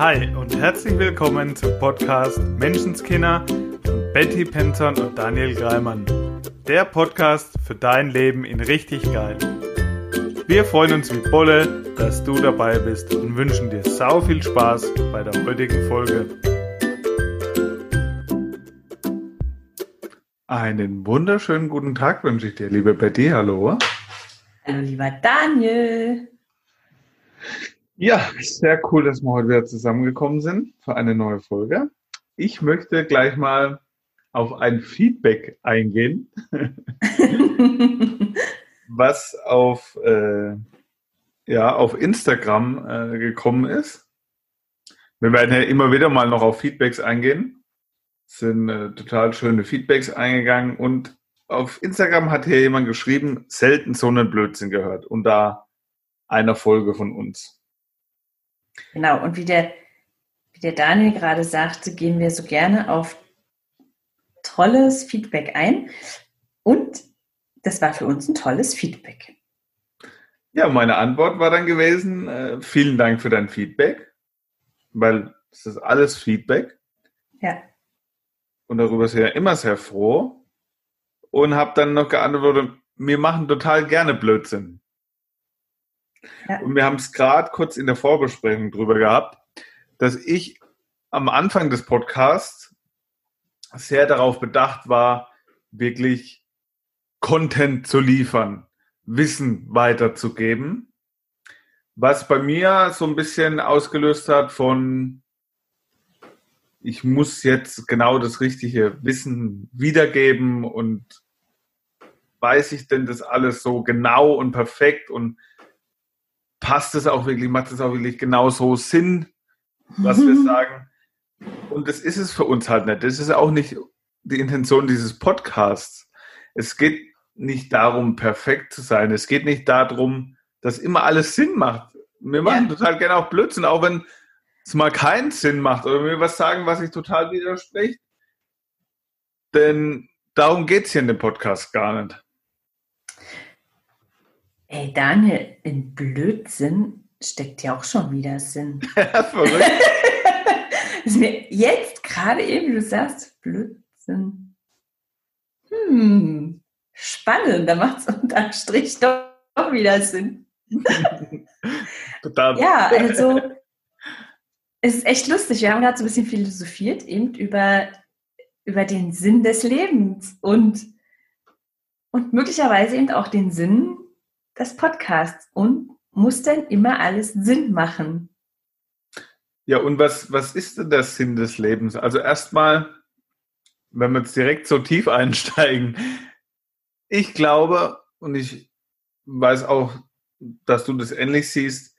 Hi und herzlich willkommen zum Podcast Menschenskinder von Betty Penton und Daniel Greimann. Der Podcast für dein Leben in richtig geil. Wir freuen uns wie Bolle, dass du dabei bist und wünschen dir sau viel Spaß bei der heutigen Folge. Einen wunderschönen guten Tag wünsche ich dir, liebe Betty. Hallo. Hallo, lieber Daniel. Ja, sehr cool, dass wir heute wieder zusammengekommen sind für eine neue Folge. Ich möchte gleich mal auf ein Feedback eingehen, was auf, äh, ja, auf Instagram äh, gekommen ist. Wir werden ja immer wieder mal noch auf Feedbacks eingehen sind äh, total schöne Feedbacks eingegangen und auf Instagram hat hier jemand geschrieben, selten so einen Blödsinn gehört und da einer Folge von uns. Genau, und wie der, wie der Daniel gerade sagte, gehen wir so gerne auf tolles Feedback ein und das war für uns ein tolles Feedback. Ja, meine Antwort war dann gewesen, äh, vielen Dank für dein Feedback, weil es ist alles Feedback. Ja und darüber ist ja immer sehr froh und habe dann noch geantwortet, wir machen total gerne Blödsinn. Ja. Und wir haben es gerade kurz in der Vorbesprechung drüber gehabt, dass ich am Anfang des Podcasts sehr darauf bedacht war, wirklich Content zu liefern, Wissen weiterzugeben, was bei mir so ein bisschen ausgelöst hat von ich muss jetzt genau das richtige Wissen wiedergeben und weiß ich denn das alles so genau und perfekt und passt es auch wirklich, macht es auch wirklich genau so Sinn, was mhm. wir sagen. Und das ist es für uns halt nicht. Das ist auch nicht die Intention dieses Podcasts. Es geht nicht darum, perfekt zu sein. Es geht nicht darum, dass immer alles Sinn macht. Wir machen ja. total gerne auch Blödsinn, auch wenn es mal keinen Sinn macht oder mir was sagen, was sich total widerspricht. Denn darum geht es hier in dem Podcast gar nicht. Ey, Daniel, in Blödsinn steckt ja auch schon wieder Sinn. Verrückt. ist mir jetzt gerade eben, du sagst Blödsinn. Hm, spannend, da macht es unterm Strich doch, doch wieder Sinn. Total. Ja, also es ist echt lustig. Wir haben gerade so ein bisschen philosophiert eben über, über den Sinn des Lebens und, und möglicherweise eben auch den Sinn des Podcasts. Und muss denn immer alles Sinn machen? Ja, und was, was ist denn der Sinn des Lebens? Also erstmal, wenn wir jetzt direkt so tief einsteigen, ich glaube, und ich weiß auch, dass du das ähnlich siehst,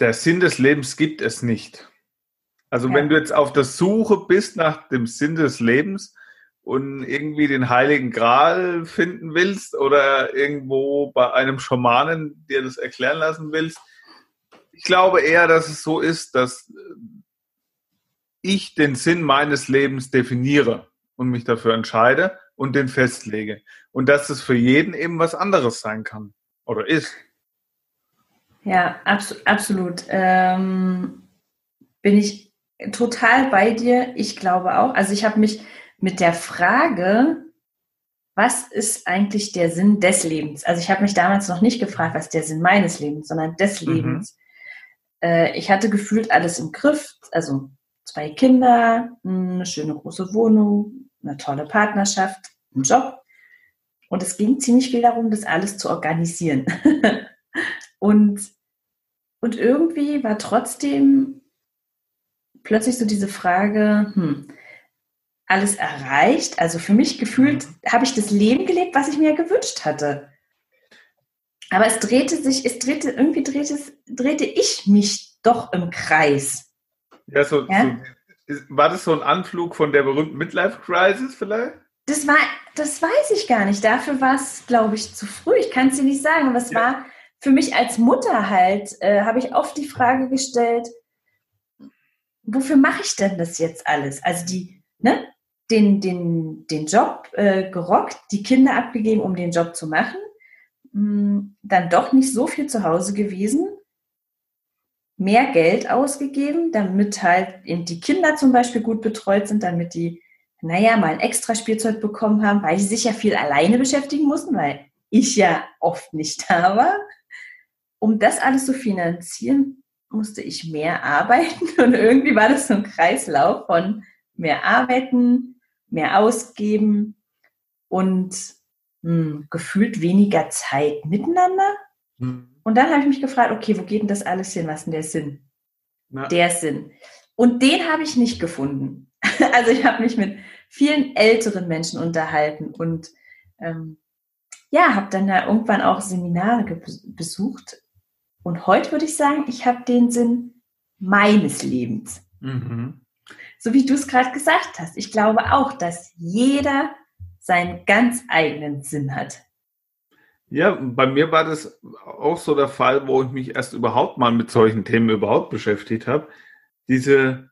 der Sinn des Lebens gibt es nicht. Also ja. wenn du jetzt auf der Suche bist nach dem Sinn des Lebens und irgendwie den heiligen Gral finden willst oder irgendwo bei einem Schamanen dir das erklären lassen willst, ich glaube eher, dass es so ist, dass ich den Sinn meines Lebens definiere und mich dafür entscheide und den festlege. Und dass es für jeden eben was anderes sein kann oder ist. Ja, abso absolut. Ähm, bin ich total bei dir. Ich glaube auch. Also ich habe mich mit der Frage, was ist eigentlich der Sinn des Lebens? Also ich habe mich damals noch nicht gefragt, was ist der Sinn meines Lebens, sondern des mhm. Lebens. Äh, ich hatte gefühlt alles im Griff. Also zwei Kinder, eine schöne große Wohnung, eine tolle Partnerschaft, einen Job. Und es ging ziemlich viel darum, das alles zu organisieren. Und, und irgendwie war trotzdem plötzlich so diese Frage, hm, alles erreicht? Also für mich gefühlt mhm. habe ich das Leben gelebt, was ich mir gewünscht hatte. Aber es drehte sich, es drehte, irgendwie drehte, drehte ich mich doch im Kreis. Ja, so, ja? so war das so ein Anflug von der berühmten Midlife Crisis vielleicht? Das war, das weiß ich gar nicht. Dafür war es, glaube ich, zu früh. Ich kann es dir nicht sagen, aber es ja. war für mich als Mutter halt, äh, habe ich oft die Frage gestellt, wofür mache ich denn das jetzt alles? Also die, ne, den, den, den Job äh, gerockt, die Kinder abgegeben, um den Job zu machen, mh, hm, dann doch nicht so viel zu Hause gewesen. mehr Geld ausgegeben, damit halt die Kinder zum Beispiel gut betreut sind, damit die, naja, mal ein extra Spielzeug bekommen haben, weil sie sich ja viel alleine beschäftigen mussten, weil ich ja oft nicht da war. Um das alles zu finanzieren, musste ich mehr arbeiten und irgendwie war das so ein Kreislauf von mehr arbeiten, mehr ausgeben und mh, hm, gefühlt weniger Zeit miteinander. Mhm. Und dann habe ich mich gefragt, okay, wo geht denn das alles hin? Was ist denn der Sinn? Ja. Der Sinn. Und den habe ich nicht gefunden. Also ich habe mich mit vielen älteren Menschen unterhalten und ähm, ja, habe dann da irgendwann auch Seminare besucht. Und heute würde ich sagen, ich habe den Sinn meines Lebens. Mhm. So wie du es gerade gesagt hast. Ich glaube auch, dass jeder seinen ganz eigenen Sinn hat. Ja, bei mir war das auch so der Fall, wo ich mich erst überhaupt mal mit solchen Themen überhaupt beschäftigt habe. Diese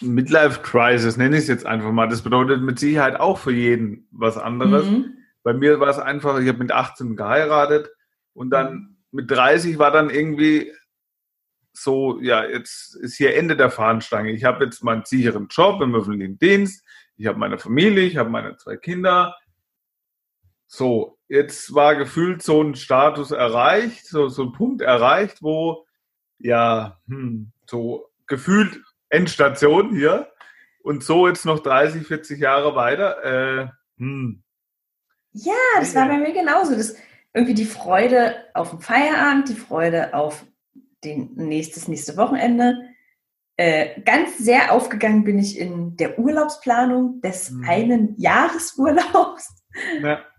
Midlife Crisis, nenne ich es jetzt einfach mal. Das bedeutet mit Sicherheit auch für jeden was anderes. Mhm. Bei mir war es einfach, ich habe mit 18 geheiratet und dann mhm. mit 30 war dann irgendwie so, ja, jetzt ist hier Ende der Fahnenstange. Ich habe jetzt meinen sicheren Job im öffentlichen Dienst, ich habe meine Familie, ich habe meine zwei Kinder. So, jetzt war gefühlt so ein Status erreicht, so, so ein Punkt erreicht, wo, ja, hm, so gefühlt Endstation hier und so jetzt noch 30, 40 Jahre weiter. Äh, hm. Ja, das war bei mir genauso. Das, irgendwie die Freude auf den Feierabend, die Freude auf den nächstes, nächste Wochenende. Äh, ganz sehr aufgegangen bin ich in der Urlaubsplanung des mhm. einen Jahresurlaubs. Ja.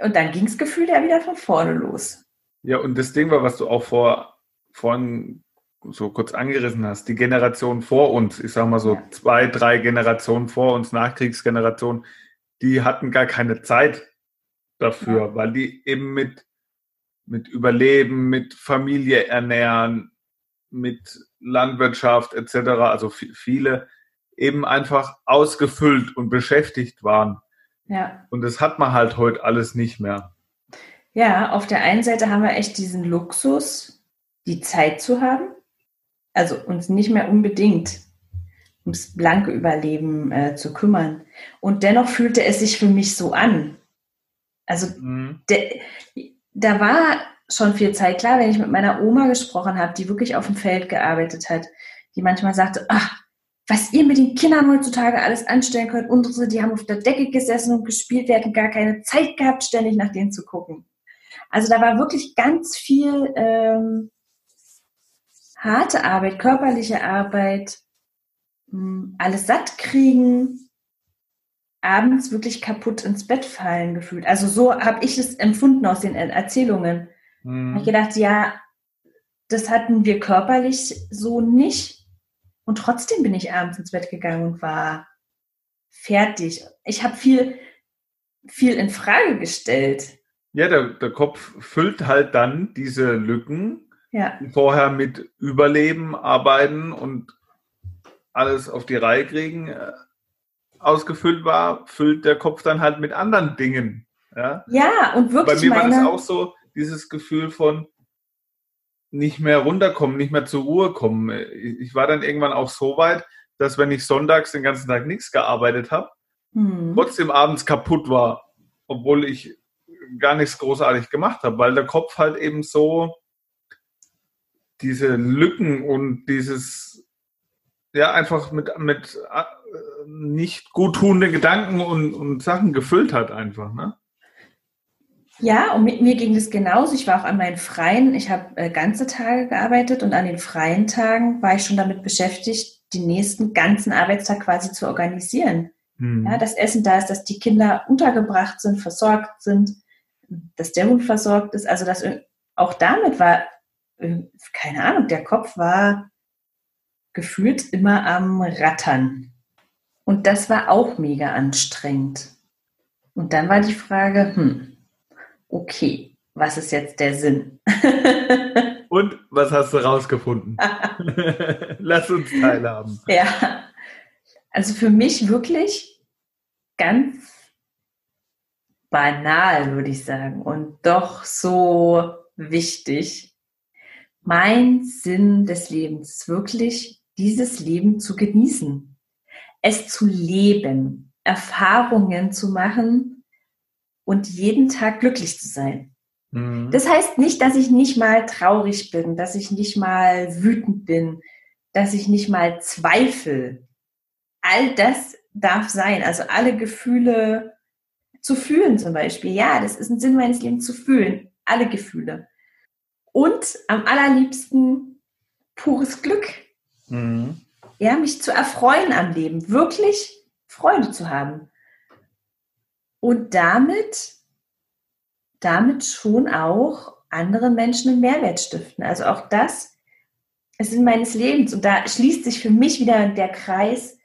Und dann ging es gefühlt ja wieder von vorne los. Ja, und das Ding war, was du auch vor, vorhin so kurz angerissen hast, die Generation vor uns, ich sag mal so ja. zwei, drei Generationen vor uns, Nachkriegsgeneration, die hatten gar keine Zeit dafür, ja. weil die eben mit, mit Überleben, mit Familie ernähren, mit Landwirtschaft etc., also viele eben einfach ausgefüllt und beschäftigt waren. Ja. Und das hat man halt heute alles nicht mehr. Ja, auf der einen Seite haben wir echt diesen Luxus, die Zeit zu haben. Also uns nicht mehr unbedingt ums blanke Überleben äh, zu kümmern. Und dennoch fühlte es sich für mich so an. Also mhm. de, da war schon viel Zeit klar, wenn ich mit meiner Oma gesprochen habe, die wirklich auf dem Feld gearbeitet hat, die manchmal sagte, ach, was ihr mit den Kindern heutzutage alles anstellen könnt. Unsere, die haben auf der Decke gesessen und gespielt, wir hatten gar keine Zeit gehabt, ständig nach denen zu gucken. Also da war wirklich ganz viel ähm, harte Arbeit, körperliche Arbeit, hm, alles satt kriegen, abends wirklich kaputt ins Bett fallen gefühlt. Also so habe ich es empfunden aus den Erzählungen. Mhm. Habe ich gedacht, ja, das hatten wir körperlich so nicht. Und trotzdem bin ich abends ins Bett gegangen und war fertig. Ich habe viel, viel in Frage gestellt. Ja, der, der Kopf füllt halt dann diese Lücken, ja. die vorher mit Überleben, Arbeiten und alles auf die Reihe kriegen äh, ausgefüllt war, füllt der Kopf dann halt mit anderen Dingen. Ja, ja und wirklich. Bei mir meine... war das auch so, dieses Gefühl von, nicht mehr runterkommen, nicht mehr zur Ruhe kommen. Ich war dann irgendwann auch so weit, dass wenn ich sonntags den ganzen Tag nichts gearbeitet habe, hm. trotzdem abends kaputt war, obwohl ich gar nichts großartig gemacht habe, weil der Kopf halt eben so diese Lücken und dieses ja einfach mit mit nicht gut tuenden Gedanken und, und Sachen gefüllt hat einfach, ne? Ja, und mit mir ging das genauso. Ich war auch an meinen freien, ich habe äh, ganze Tage gearbeitet und an den freien Tagen war ich schon damit beschäftigt, den nächsten ganzen Arbeitstag quasi zu organisieren. Hm. Ja, das Essen da ist, dass die Kinder untergebracht sind, versorgt sind, dass der Hund versorgt ist. Also das auch damit war, äh, keine Ahnung, der Kopf war gefühlt immer am Rattern. Und das war auch mega anstrengend. Und dann war die Frage, hm, okay, was ist jetzt der Sinn? Und was hast du rausgefunden? Lass uns teilhaben. Ja, also für mich wirklich ganz banal, würde ich sagen, und doch so wichtig. mein Sinn des Lebens, wirklich dieses Leben zu genießen, es zu leben, Erfahrungen zu machen und jeden Tag glücklich zu sein. Mhm. Das heißt nicht, dass ich nicht mal traurig bin, dass ich nicht mal wütend bin, dass ich nicht mal zweifle. All das darf sein. Also alle Gefühle zu fühlen zum Beispiel. Ja, das ist ein Sinn meines Lebens zu fühlen. Alle Gefühle. Und am allerliebsten pures Glück. Mhm. Ja, mich zu erfreuen am Leben. Wirklich Freude zu haben. Und damit damit schon auch anderen Menschen einen Mehrwert stiften. Also auch das ist in meines Lebens. Und da schließt sich für mich wieder der Kreis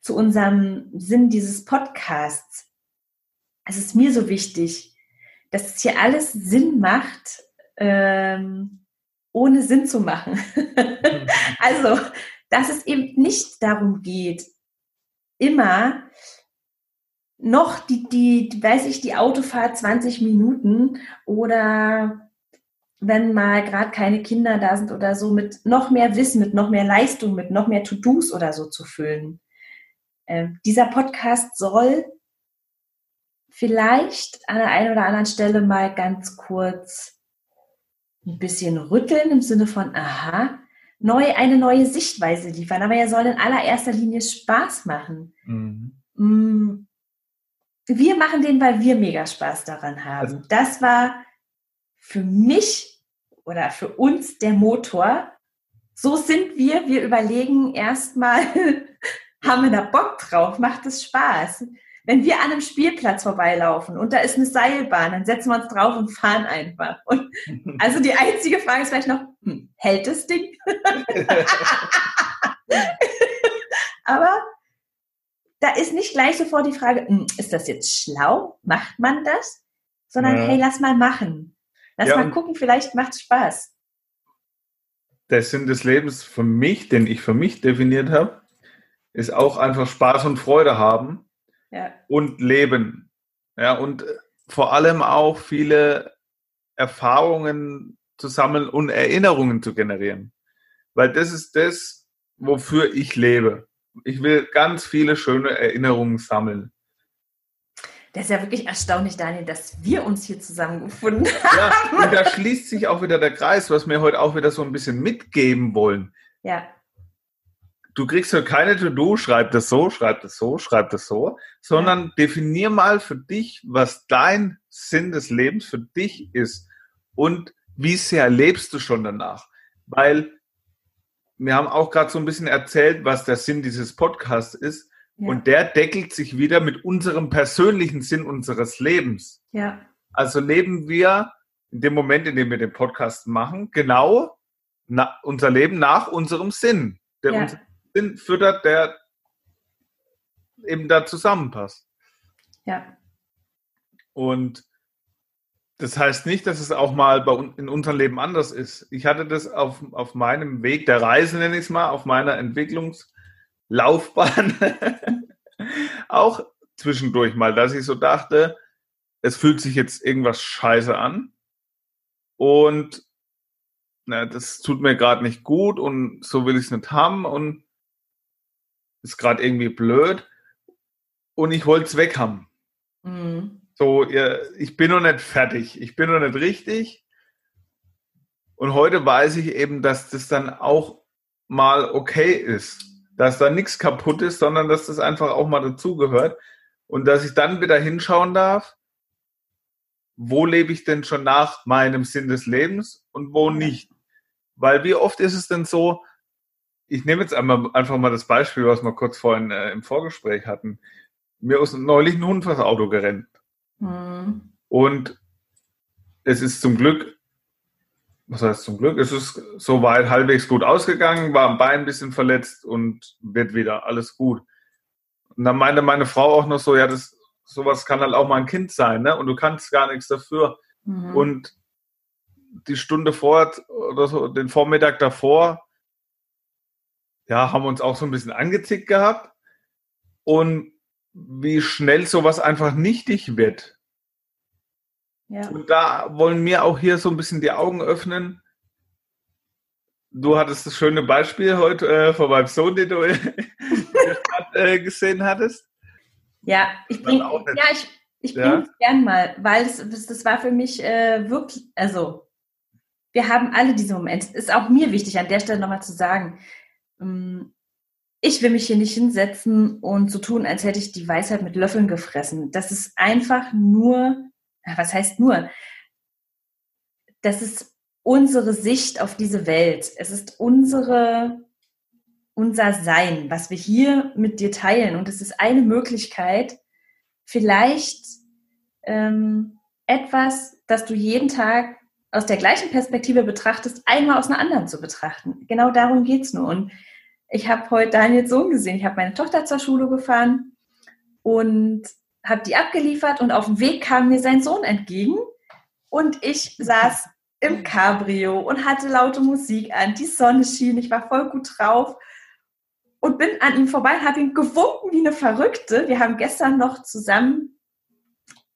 zu unserem Sinn dieses Podcasts. Es ist mir so wichtig, dass es hier alles Sinn macht, ähm, ohne Sinn zu machen. also, dass es eben nicht darum geht, immer noch die, die, weiß ich, die Autofahrt 20 Minuten oder wenn mal gerade keine Kinder da sind oder so, mit noch mehr Wissen, mit noch mehr Leistung, mit noch mehr To-Dos oder so zu füllen. Ähm, dieser Podcast soll vielleicht an der einen oder anderen Stelle mal ganz kurz ein bisschen rütteln im Sinne von, aha, neu, eine neue Sichtweise liefern. Aber er soll in allererster Linie Spaß machen. Mhm. Mm, wir machen den, weil wir mega Spaß daran haben. Also, das war für mich oder für uns der Motor. So sind wir. Wir überlegen erstmal, haben wir da Bock drauf? Macht es Spaß? Wenn wir an einem Spielplatz vorbeilaufen und da ist eine Seilbahn, dann setzen wir uns drauf und fahren einfach. Und also die einzige Frage ist vielleicht noch, hm, hält das Ding? Aber da ist nicht gleich sofort die Frage, hm, ist das jetzt schlau? Macht man das? Sondern ja. hey, lass mal machen. Lass ja, mal gucken, vielleicht macht es Spaß. Der Sinn des Lebens für mich, den ich für mich definiert habe, ist auch einfach Spaß und Freude haben ja. und leben. Ja, und vor allem auch viele Erfahrungen zu sammeln und Erinnerungen zu generieren. Weil das ist das, wofür ich lebe ich will ganz viele schöne Erinnerungen sammeln. Das ist ja wirklich erstaunlich, Daniel, dass wir uns hier zusammengefunden haben. Ja, und da schließt sich auch wieder der Kreis, was wir heute auch wieder so ein bisschen mitgeben wollen. Ja. Du kriegst ja keine To-Do, schreib das so, schreib das so, schreib das so, sondern ja. definier mal für dich, was dein Sinn des Lebens für dich ist und wie sehr lebst du schon danach. Weil wir haben auch gerade so ein bisschen erzählt, was der Sinn dieses Podcasts ist. Ja. Und der deckelt sich wieder mit unserem persönlichen Sinn unseres Lebens. Ja. Also leben wir in dem Moment, in dem wir den Podcast machen, genau unser Leben nach unserem Sinn. Der ja. unseren Sinn füttert, der eben da zusammenpasst. Ja. Und das heißt nicht, dass es auch mal bei, in unserem Leben anders ist. Ich hatte das auf, auf meinem Weg der Reise, nenne ich es mal, auf meiner Entwicklungslaufbahn auch zwischendurch mal, dass ich so dachte, es fühlt sich jetzt irgendwas scheiße an und na, das tut mir gerade nicht gut und so will ich es nicht haben und ist gerade irgendwie blöd und ich wollte es weg haben. Mhm. So, ich bin noch nicht fertig, ich bin noch nicht richtig. Und heute weiß ich eben, dass das dann auch mal okay ist, dass da nichts kaputt ist, sondern dass das einfach auch mal dazugehört und dass ich dann wieder hinschauen darf, wo lebe ich denn schon nach meinem Sinn des Lebens und wo nicht. Weil wie oft ist es denn so, ich nehme jetzt einmal, einfach mal das Beispiel, was wir kurz vorhin äh, im Vorgespräch hatten. Mir ist neulich ein Hund vors Auto gerannt. Mhm. Und es ist zum Glück, was heißt zum Glück, es ist soweit halbwegs gut ausgegangen, war am Bein ein bisschen verletzt und wird wieder alles gut. Und dann meinte meine Frau auch noch so, ja, das, sowas kann halt auch mal ein Kind sein, ne? Und du kannst gar nichts dafür. Mhm. Und die Stunde vor oder so, den Vormittag davor, ja, haben uns auch so ein bisschen angezickt gehabt. Und wie schnell sowas einfach nichtig wird. Ja. Und da wollen wir auch hier so ein bisschen die Augen öffnen. du hattest das schöne Beispiel heute äh, von meinem Sohn, den du Stadt äh, gesehen hattest. Ja, ich bringe ja, ich, ich ja? gern mal, weil das, das war für mich äh, wirklich, also wir haben alle diese Momente. Ist auch mir wichtig, an der Stelle nochmal zu sagen, ich will mich hier nicht hinsetzen und so tun, als hätte ich die Weisheit mit Löffeln gefressen. Das ist einfach nur, was heißt nur? Das ist unsere Sicht auf diese Welt. Es ist unsere, unser Sein, was wir hier mit dir teilen. Und es ist eine Möglichkeit, vielleicht ähm, etwas, das du jeden Tag aus der gleichen Perspektive betrachtest, einmal aus einer anderen zu betrachten. Genau darum geht es nur. Und ich habe heute Daniels Sohn gesehen. Ich habe meine Tochter zur Schule gefahren und habe die abgeliefert und auf dem Weg kam mir sein Sohn entgegen und ich saß im Cabrio und hatte laute Musik an. Die Sonne schien, ich war voll gut drauf und bin an ihm vorbei, habe ihn gewunken wie eine Verrückte. Wir haben gestern noch zusammen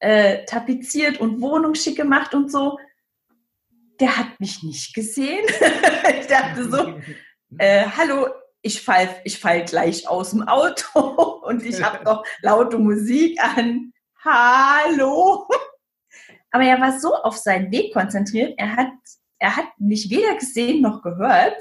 äh, tapeziert und Wohnung schick gemacht und so. Der hat mich nicht gesehen. ich dachte so, äh, hallo, ich fall, ich fall gleich aus dem Auto und ich habe noch laute Musik an. Hallo. Aber er war so auf seinen Weg konzentriert, er hat, er hat mich weder gesehen noch gehört.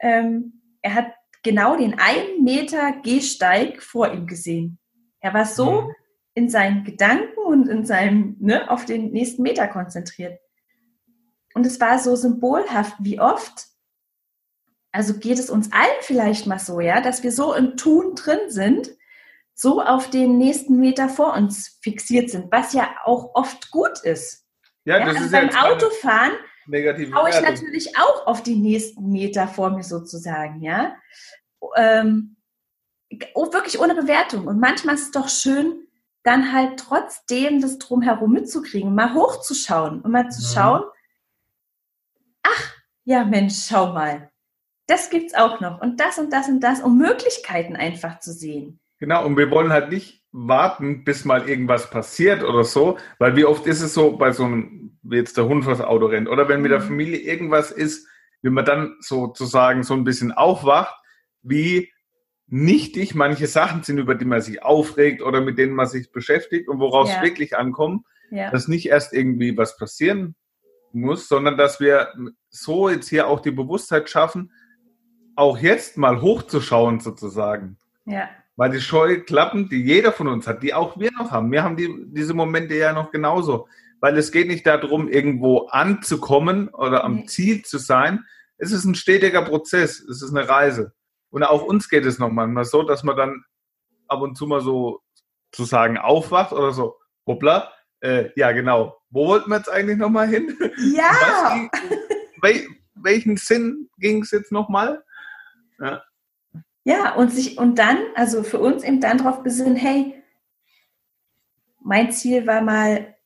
Ähm, er hat genau den einen Meter Gehsteig vor ihm gesehen. Er war so mhm. in seinen Gedanken und in seinem, ne, auf den nächsten Meter konzentriert. Und es war so symbolhaft, wie oft also geht es uns allen vielleicht mal so, ja, dass wir so im Tun drin sind, so auf den nächsten Meter vor uns fixiert sind, was ja auch oft gut ist. Ja, ja das also ist beim ja Autofahren schaue ich natürlich auch auf die nächsten Meter vor mir sozusagen, ja. Ähm, oh, wirklich ohne Bewertung. Und manchmal ist es doch schön, dann halt trotzdem das drumherum mitzukriegen, mal hochzuschauen und mal zu mhm. schauen, ach, ja Mensch, schau mal, das gibt's auch noch und das und das und das, um Möglichkeiten einfach zu sehen. Genau, und wir wollen halt nicht warten, bis mal irgendwas passiert oder so, weil wie oft ist es so bei so einem, wie jetzt der Hund vors Auto rennt oder wenn mit der mhm. Familie irgendwas ist, wie man dann sozusagen so ein bisschen aufwacht, wie nichtig manche Sachen sind, über die man sich aufregt oder mit denen man sich beschäftigt und woraus ja. es wirklich ankommt, ja. dass nicht erst irgendwie was passieren muss, sondern dass wir so jetzt hier auch die Bewusstheit schaffen, auch jetzt mal hochzuschauen sozusagen. Ja. Weil die Scheuklappen, die jeder von uns hat, die auch wir noch haben, wir haben die, diese Momente ja noch genauso. Weil es geht nicht darum, irgendwo anzukommen oder am nee. Ziel zu sein. Es ist ein stetiger Prozess, es ist eine Reise. Und auch uns geht es noch manchmal so, dass man dann ab und zu mal so zu sagen aufwacht oder so, hoppla, äh, ja genau, wo wollten wir jetzt eigentlich nochmal hin? Ja! Was, welchen Sinn ging es jetzt nochmal? Ja. ja, und sich, und dann, also für uns eben dann darauf besinnen, hey, mein Ziel war mal,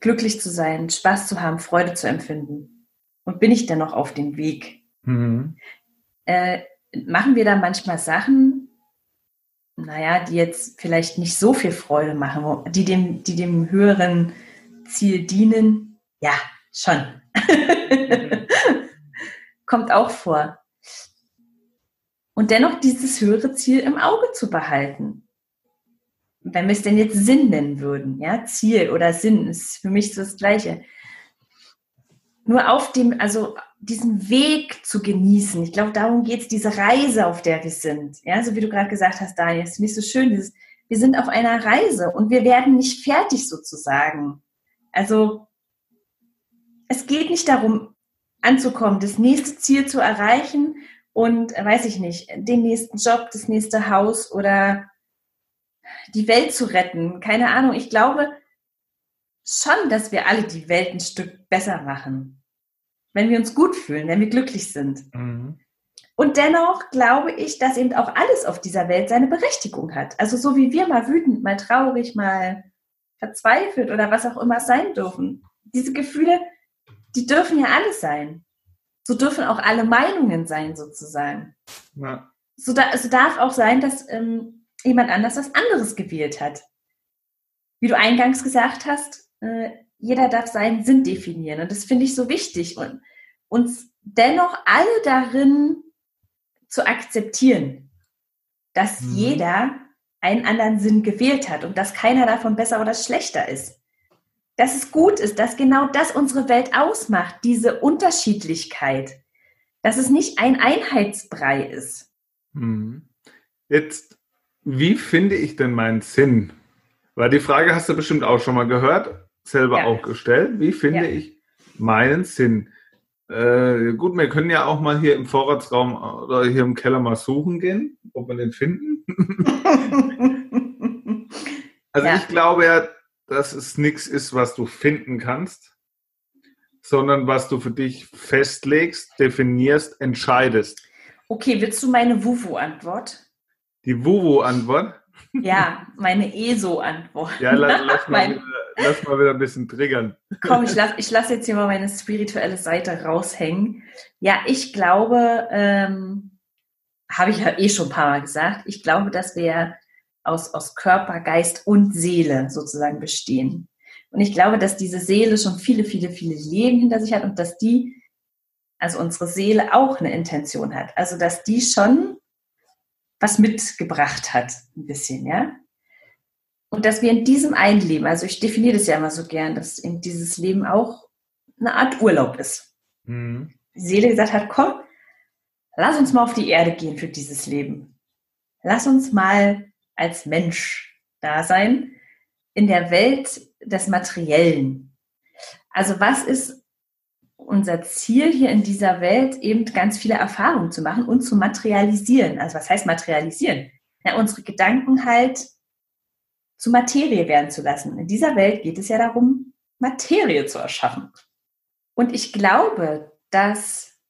glücklich zu sein, Spaß zu haben, Freude zu empfinden. Und bin ich denn noch auf dem Weg? Mhm. Äh, machen wir da manchmal Sachen, naja, die jetzt vielleicht nicht so viel Freude machen, die dem, die dem höheren Ziel dienen? Ja, schon. Mhm. Kommt auch vor und dennoch dieses höhere Ziel im Auge zu behalten. Wenn wir es denn jetzt Sinn nennen würden, ja, Ziel oder Sinn ist für mich so das Gleiche. Nur auf dem, also diesen Weg zu genießen. Ich glaube, darum geht es, diese Reise, auf der wir sind. Ja, so wie du gerade gesagt hast, Daniel, ist nicht so schön, dieses, wir sind auf einer Reise und wir werden nicht fertig sozusagen. Also es geht nicht darum, anzukommen, das nächste Ziel zu erreichen und äh, weiß ich nicht, den nächsten Job, das nächste Haus oder die Welt zu retten. Keine Ahnung. Ich glaube schon, dass wir alle die Welt ein Stück besser machen. Wenn wir uns gut fühlen, wenn wir glücklich sind. Mhm. Und dennoch glaube ich, dass eben auch alles auf dieser Welt seine Berechtigung hat. Also so wie wir mal wütend, mal traurig, mal verzweifelt oder was auch immer sein dürfen. Diese Gefühle, die dürfen ja alles sein so dürfen auch alle Meinungen sein, sozusagen. Ja. So, da, so darf auch sein, dass ähm, jemand anders was anderes gewählt hat. Wie du eingangs gesagt hast, äh, jeder darf seinen Sinn definieren. Und das finde ich so wichtig. Und uns dennoch alle darin zu akzeptieren, dass mhm. jeder einen anderen Sinn gewählt hat und dass keiner davon besser oder schlechter ist. Dass es gut ist, dass genau das unsere Welt ausmacht, diese Unterschiedlichkeit, dass es nicht ein Einheitsbrei ist. Mhm. Jetzt, wie finde ich denn meinen Sinn? Weil die Frage hast du bestimmt auch schon mal gehört, selber ja. auch gestellt. Wie finde ja. ich meinen Sinn? Äh, gut, wir können ja auch mal hier im Vorratsraum oder hier im Keller mal suchen gehen, ob wir den finden. also ja. ich glaube ja, dass es nichts ist, was du finden kannst, sondern was du für dich festlegst, definierst, entscheidest. Okay, willst du meine Wuwu-Antwort? Die Wuwu-Antwort? Ja, meine ESO-Antwort. Ja, lass, lass, mal wieder, lass mal wieder ein bisschen triggern. Komm, ich lasse ich lass jetzt hier mal meine spirituelle Seite raushängen. Ja, ich glaube, ähm, habe ich ja eh schon ein paar Mal gesagt, ich glaube, dass wir aus, aus Körper, Geist und Seele sozusagen bestehen. Und ich glaube, dass diese Seele schon viele, viele, viele Leben hinter sich hat und dass die, also unsere Seele auch eine Intention hat. Also, dass die schon was mitgebracht hat, ein bisschen, ja. Und dass wir in diesem einen Leben, also ich definiere das ja immer so gern, dass in dieses Leben auch eine Art Urlaub ist. Mhm. Die Seele gesagt hat, komm, lass uns mal auf die Erde gehen für dieses Leben. Lass uns mal als Mensch da sein in der Welt des Materiellen. Also was ist unser Ziel hier in dieser Welt, eben ganz viele Erfahrungen zu machen und zu materialisieren. Also was heißt materialisieren? Ja, unsere Gedanken halt zu Materie werden zu lassen. In dieser Welt geht es ja darum, Materie zu erschaffen. Und ich glaube, dass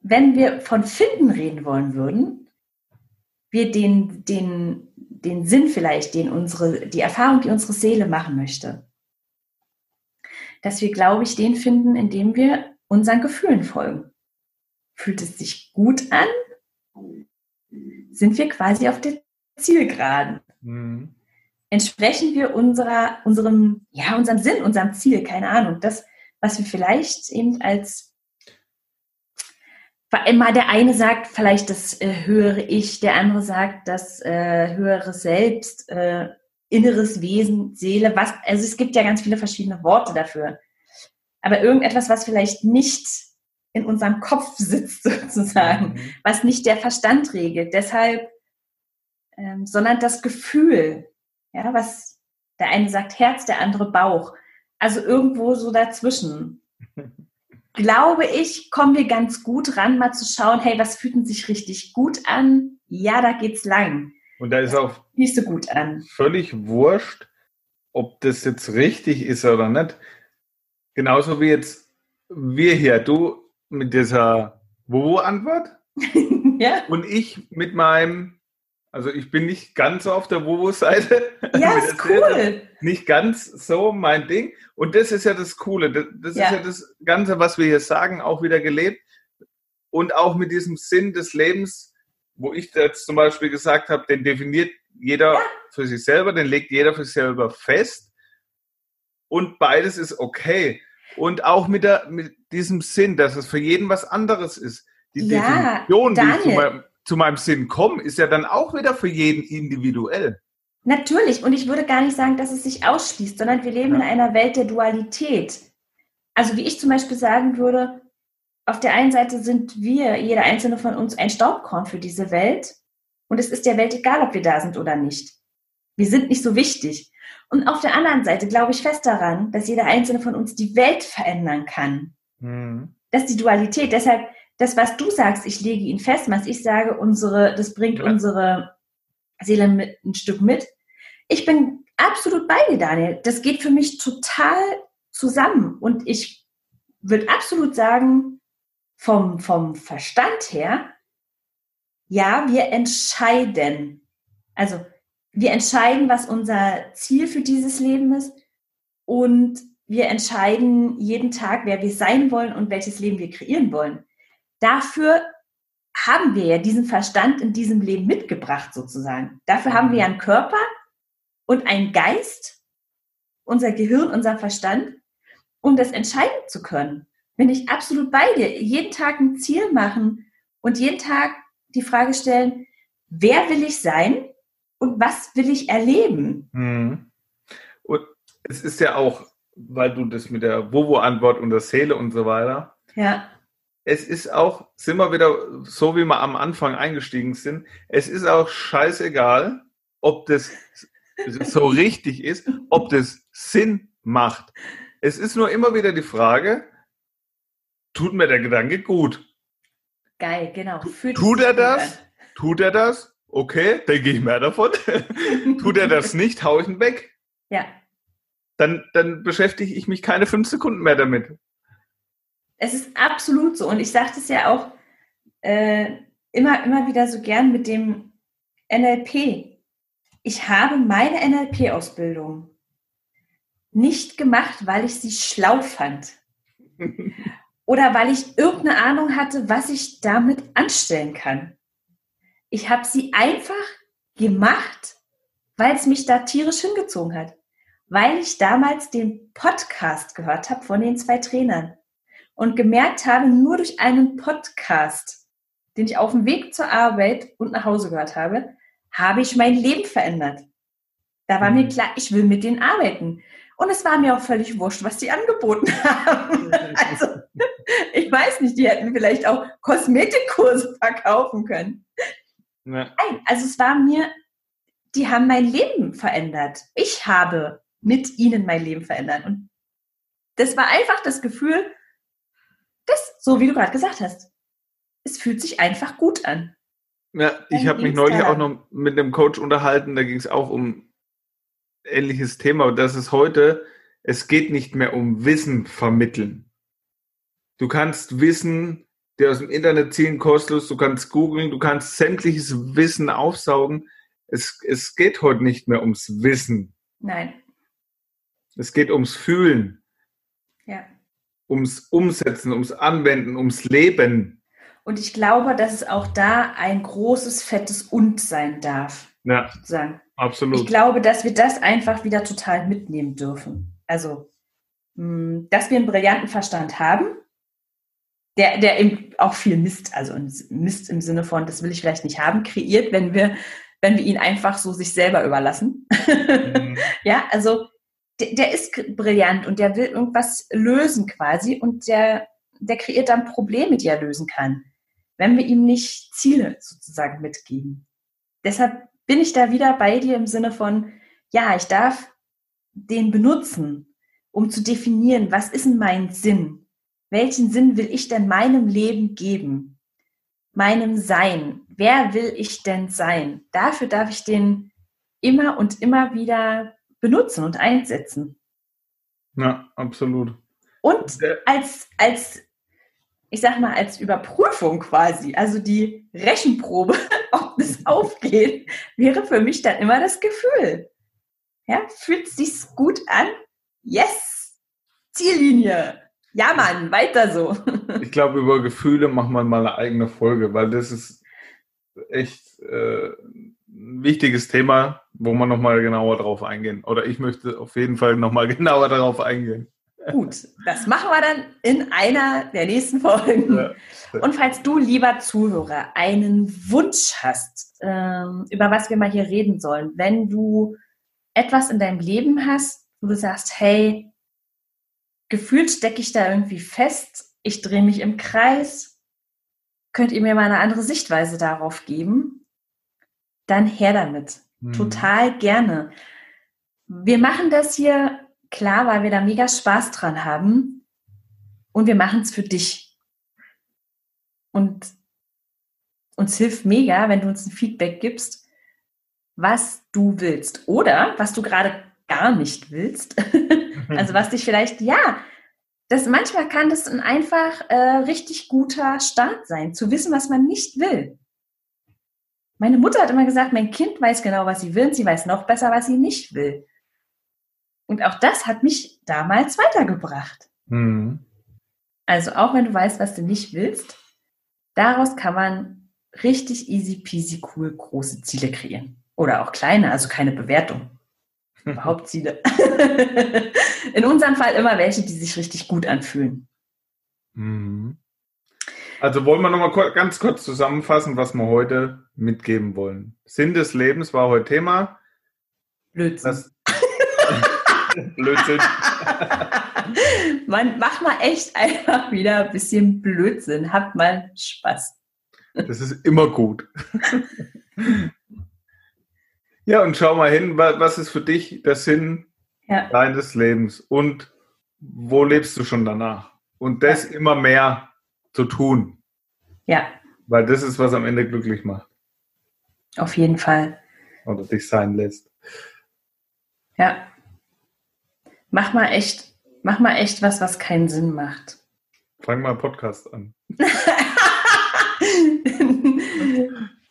wenn wir von Finden reden wollen würden, wir den, den, den Sinn vielleicht, den unsere, die Erfahrung, die unsere Seele machen möchte, dass wir, glaube ich, den finden, indem wir unseren Gefühlen folgen. Fühlt es sich gut an? Sind wir quasi auf der Zielgeraden? Mhm. Entsprechen wir unserer, unserem, ja, unserem Sinn, unserem Ziel, keine Ahnung, das, was wir vielleicht eben als immer der eine sagt vielleicht das äh, höhere Ich, der andere sagt das äh, höhere Selbst. Äh, inneres Wesen, Seele, was, also es gibt ja ganz viele verschiedene Worte dafür. Aber irgendetwas, was vielleicht nicht in unserem Kopf sitzt sozusagen, mhm. was nicht der Verstand regelt. Deshalb, ähm, sondern das Gefühl, ja, was der eine sagt Herz, der andere Bauch. Also irgendwo so dazwischen. Glaube ich, kommen wir ganz gut ran, mal zu schauen, hey, was fühlt denn sich richtig gut an? Ja, da geht's lang. Und da ist auch nicht so gut an. Völlig wurscht, ob das jetzt richtig ist oder nicht. Genauso wie jetzt wir hier, du mit dieser Wowo-Antwort ja. und ich mit meinem, also ich bin nicht ganz so auf der Wowo-Seite. Ja, ist cool. Nicht ganz so mein Ding. Und das ist ja das Coole. Das, das ja. ist ja das Ganze, was wir hier sagen, auch wieder gelebt. Und auch mit diesem Sinn des Lebens, wo ich jetzt zum Beispiel gesagt habe, den definiert jeder ja. für sich selber, den legt jeder für sich selber fest. Und beides ist okay. Und auch mit, der, mit diesem Sinn, dass es für jeden was anderes ist. Die ja, Definition, Daniel. wie ich zu meinem, zu meinem Sinn komme, ist ja dann auch wieder für jeden individuell. Natürlich. Und ich würde gar nicht sagen, dass es sich ausschließt, sondern wir leben ja. in einer Welt der Dualität. Also wie ich zum Beispiel sagen würde, auf der einen Seite sind wir, jeder einzelne von uns, ein Staubkorn für diese Welt. Und es ist der Welt egal, ob wir da sind oder nicht. Wir sind nicht so wichtig. Und auf der anderen Seite glaube ich fest daran, dass jeder einzelne von uns die Welt verändern kann. Mhm. Das ist die Dualität. Deshalb, das, was du sagst, ich lege ihn fest, was ich sage, unsere, das bringt ja. unsere Seele mit, ein Stück mit. Ich bin absolut bei dir, Daniel. Das geht für mich total zusammen. Und ich würde absolut sagen, vom, vom Verstand her, ja, wir entscheiden. Also wir entscheiden, was unser Ziel für dieses Leben ist und wir entscheiden jeden Tag, wer wir sein wollen und welches Leben wir kreieren wollen. Dafür haben wir ja diesen Verstand in diesem Leben mitgebracht sozusagen. Dafür haben wir ja einen Körper und einen Geist, unser Gehirn, unser Verstand, um das entscheiden zu können. bin ich absolut bei dir. Jeden Tag ein Ziel machen und jeden Tag die Frage stellen, wer will ich sein und was will ich erleben? Mhm. Und es ist ja auch, weil du das mit der Wovo-Antwort und der Seele und so weiter. Ja. Es ist auch, sind wir wieder so, wie wir am Anfang eingestiegen sind, es ist auch scheißegal, ob das so richtig ist, ob das Sinn macht. Es ist nur immer wieder die Frage, tut mir der Gedanke gut? Geil, genau. Fühlt tut er das? An. Tut er das? Okay, dann gehe ich mehr davon. tut er das nicht, hau ich ihn weg. Ja. Dann, dann beschäftige ich mich keine fünf Sekunden mehr damit. Es ist absolut so. Und ich sage das ja auch äh, immer, immer wieder so gern mit dem NLP. Ich habe meine NLP-Ausbildung nicht gemacht, weil ich sie schlau fand. Oder weil ich irgendeine Ahnung hatte, was ich damit anstellen kann. Ich habe sie einfach gemacht, weil es mich da tierisch hingezogen hat. Weil ich damals den Podcast gehört habe von den zwei Trainern und gemerkt habe, nur durch einen Podcast, den ich auf dem Weg zur Arbeit und nach Hause gehört habe, habe ich mein Leben verändert. Da war mir mhm. klar, ich will mit denen arbeiten. Und es war mir auch völlig wurscht, was die angeboten haben. Also, ich weiß nicht, die hätten vielleicht auch Kosmetikkurse verkaufen können. Ja. Nein, also es war mir, die haben mein Leben verändert. Ich habe mit ihnen mein Leben verändert. Und das war einfach das Gefühl, das, so wie du gerade gesagt hast, es fühlt sich einfach gut an. Ja, ich habe mich neulich auch noch mit einem Coach unterhalten, da ging es auch um ähnliches Thema. Und das ist heute, es geht nicht mehr um Wissen vermitteln. Du kannst Wissen, dir aus dem Internet ziehen, kostenlos, du kannst googeln, du kannst sämtliches Wissen aufsaugen. Es, es geht heute nicht mehr ums Wissen. Nein. Es geht ums Fühlen. Ums Umsetzen, ums Anwenden, ums Leben. Und ich glaube, dass es auch da ein großes, fettes Und sein darf. Ja. Sozusagen. Absolut. Ich glaube, dass wir das einfach wieder total mitnehmen dürfen. Also, hm, dass wir einen brillanten Verstand haben, der, der eben auch viel Mist, also Mist im Sinne von, das will ich vielleicht nicht haben, kreiert, wenn wir, wenn wir ihn einfach so sich selber überlassen. Mhm. ja, also der, ist brillant und der will irgendwas lösen quasi und der, der kreiert dann Probleme, die er lösen kann, wenn wir ihm nicht Ziele sozusagen mitgeben. Deshalb bin ich da wieder bei dir im Sinne von, ja, ich darf den benutzen, um zu definieren, was ist denn mein Sinn? Welchen Sinn will ich denn meinem Leben geben? Meinem Sein? Wer will ich denn sein? Dafür darf ich den immer und immer wieder benutzen und einsetzen. Ja, absolut. Und als, als ich sag mal, als Überprüfung quasi, also die Rechenprobe, ob es aufgeht, wäre für mich dann immer das Gefühl. Ja, fühlt es sich gut an? Yes! Ziellinie! Ja, Mann, weiter so. Ich glaube, über Gefühle machen wir mal eine eigene Folge, weil das ist echt äh, ein wichtiges Thema, wo man nochmal genauer drauf eingehen. Oder ich möchte auf jeden Fall nochmal genauer darauf eingehen. Gut, das machen wir dann in einer der nächsten Folgen. Ja. Und falls du, lieber Zuhörer, einen Wunsch hast, ähm, über was wir mal hier reden sollen, wenn du etwas in deinem Leben hast, wo du sagst, hey, gefühlt stecke ich da irgendwie fest, ich drehe mich im Kreis, könnt ihr mir mal eine andere Sichtweise darauf geben? Dann her damit. Mhm. Total gerne. Wir machen das hier Klar, weil wir da mega Spaß dran haben und wir machen es für dich. Und uns hilft mega, wenn du uns ein Feedback gibst, was du willst oder was du gerade gar nicht willst. also was dich vielleicht, ja, das manchmal kann das ein einfach äh, richtig guter Start sein, zu wissen, was man nicht will. Meine Mutter hat immer gesagt, mein Kind weiß genau, was sie will, und sie weiß noch besser, was sie nicht will. Und auch das hat mich damals weitergebracht. Mhm. Also auch wenn du weißt, was du nicht willst, daraus kann man richtig easy peasy cool große Ziele kreieren. Oder auch kleine, also keine Bewertung. Überhaupt Ziele. In unserem Fall immer welche, die sich richtig gut anfühlen. Mhm. Also wollen wir nochmal ganz kurz zusammenfassen, was wir heute mitgeben wollen. Sinn des Lebens war heute Thema. Blödsinn. Das Blödsinn. Man, mach mal echt einfach wieder ein bisschen Blödsinn. Habt mal Spaß. Das ist immer gut. ja, und schau mal hin, was ist für dich der Sinn ja. deines Lebens und wo lebst du schon danach? Und das ja. immer mehr zu tun. Ja. Weil das ist, was am Ende glücklich macht. Auf jeden Fall. Oder dich sein lässt. Ja. Mach mal echt, mach mal echt was, was keinen Sinn macht. Fang mal einen Podcast an.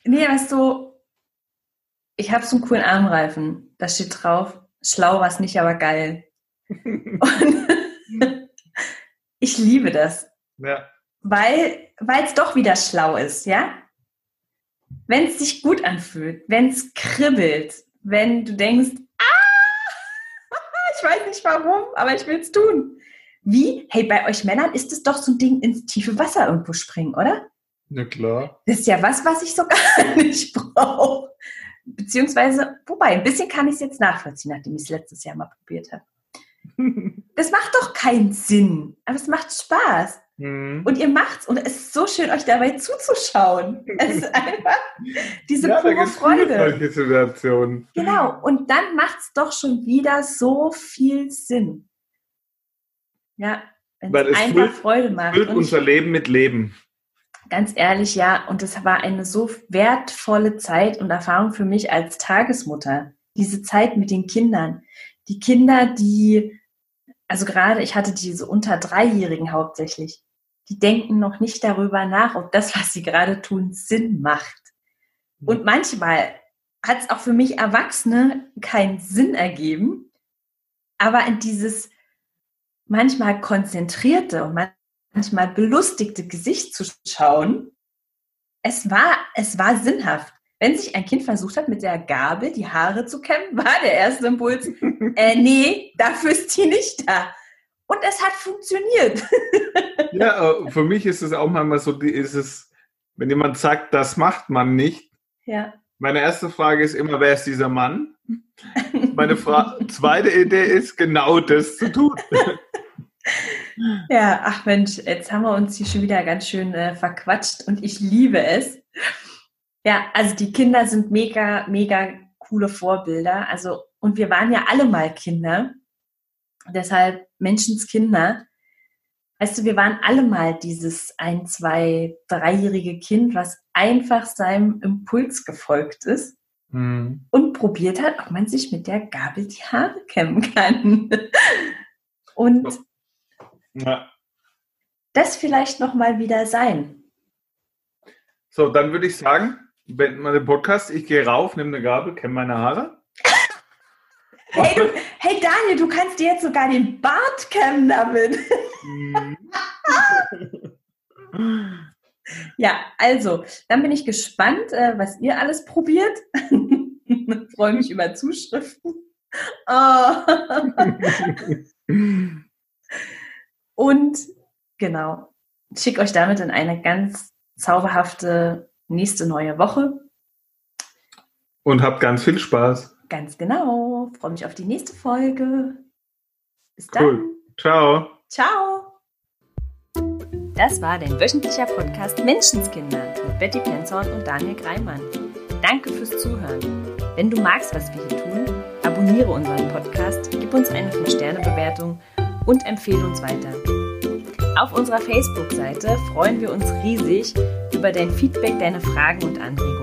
nee, weißt du, ich habe so einen coolen Armreifen. Da steht drauf, schlau was nicht, aber geil. Und ich liebe das. Ja. Weil es doch wieder schlau ist, ja? Wenn es sich gut anfühlt, wenn es kribbelt, wenn du denkst, ah, ich weiß nicht warum, aber ich will es tun. Wie? Hey, bei euch Männern ist es doch so ein Ding ins tiefe Wasser irgendwo springen, oder? Na klar. Das ist ja was, was ich so gar nicht brauche. Beziehungsweise, wobei, ein bisschen kann ich es jetzt nachvollziehen, nachdem ich es letztes Jahr mal probiert habe. Das macht doch keinen Sinn, aber es macht Spaß. Mhm. Und ihr macht's und es ist so schön, euch dabei zuzuschauen. Es ist einfach diese ja, pure Freude. Solche Situationen. Genau, und dann macht's doch schon wieder so viel Sinn. Ja, wenn es einfach füllt, Freude macht. Füllt unser Leben mit Leben. Ganz ehrlich, ja. Und es war eine so wertvolle Zeit und Erfahrung für mich als Tagesmutter. Diese Zeit mit den Kindern. Die Kinder, die, also gerade, ich hatte diese unter Dreijährigen hauptsächlich, die denken noch nicht darüber nach, ob das, was sie gerade tun, Sinn macht. Mhm. Und manchmal hat es auch für mich Erwachsene keinen Sinn ergeben, aber in dieses manchmal konzentrierte und manchmal belustigte Gesicht zu schauen, es war, es war sinnhaft. Wenn sich ein Kind versucht hat, mit der Gabel die Haare zu kämmen, war der erste Impuls, äh, nee, dafür ist die nicht da. Und es hat funktioniert. ja, äh, für mich ist es auch manchmal so, ist es, wenn jemand sagt, das macht man nicht. Ja. Meine erste Frage ist immer, wer ist dieser Mann? Meine Fra zweite Idee ist, genau das zu tun. Ja, ach Mensch, jetzt haben wir uns hier schon wieder ganz schön äh, verquatscht und ich liebe es. Ja, also die Kinder sind mega, mega coole Vorbilder. Also, und wir waren ja alle mal Kinder. Deshalb Menschenskinder. Weißt du, wir waren alle mal dieses ein, zwei, dreijährige Kind, was einfach seinem Impuls gefolgt ist mhm. und probiert hat, ob man sich mit der Gabel die Haare kämmen kann. Und ja. Das vielleicht nochmal wieder sein. So, dann würde ich sagen, beenden wir den Podcast. Ich gehe rauf, nehme eine Gabel, kämme meine Haare. Hey, du, hey Daniel, du kannst dir jetzt sogar den Bart kämmen damit. ja, also, dann bin ich gespannt, äh, was ihr alles probiert. Freue mich über Zuschriften. Oh. Und genau, schicke euch damit in eine ganz zauberhafte nächste neue Woche. Und habt ganz viel Spaß. Ganz genau. Freue mich auf die nächste Folge. Bis dann. Cool. Ciao. Ciao. Das war dein wöchentlicher Podcast Menschenskinder mit Betty Penzorn und Daniel Greimann. Danke fürs Zuhören. Wenn du magst, was wir hier tun, abonniere unseren Podcast, gib uns eine 5-Sterne-Bewertung und empfehle uns weiter. Auf unserer Facebook-Seite freuen wir uns riesig über dein Feedback, deine Fragen und Anregungen.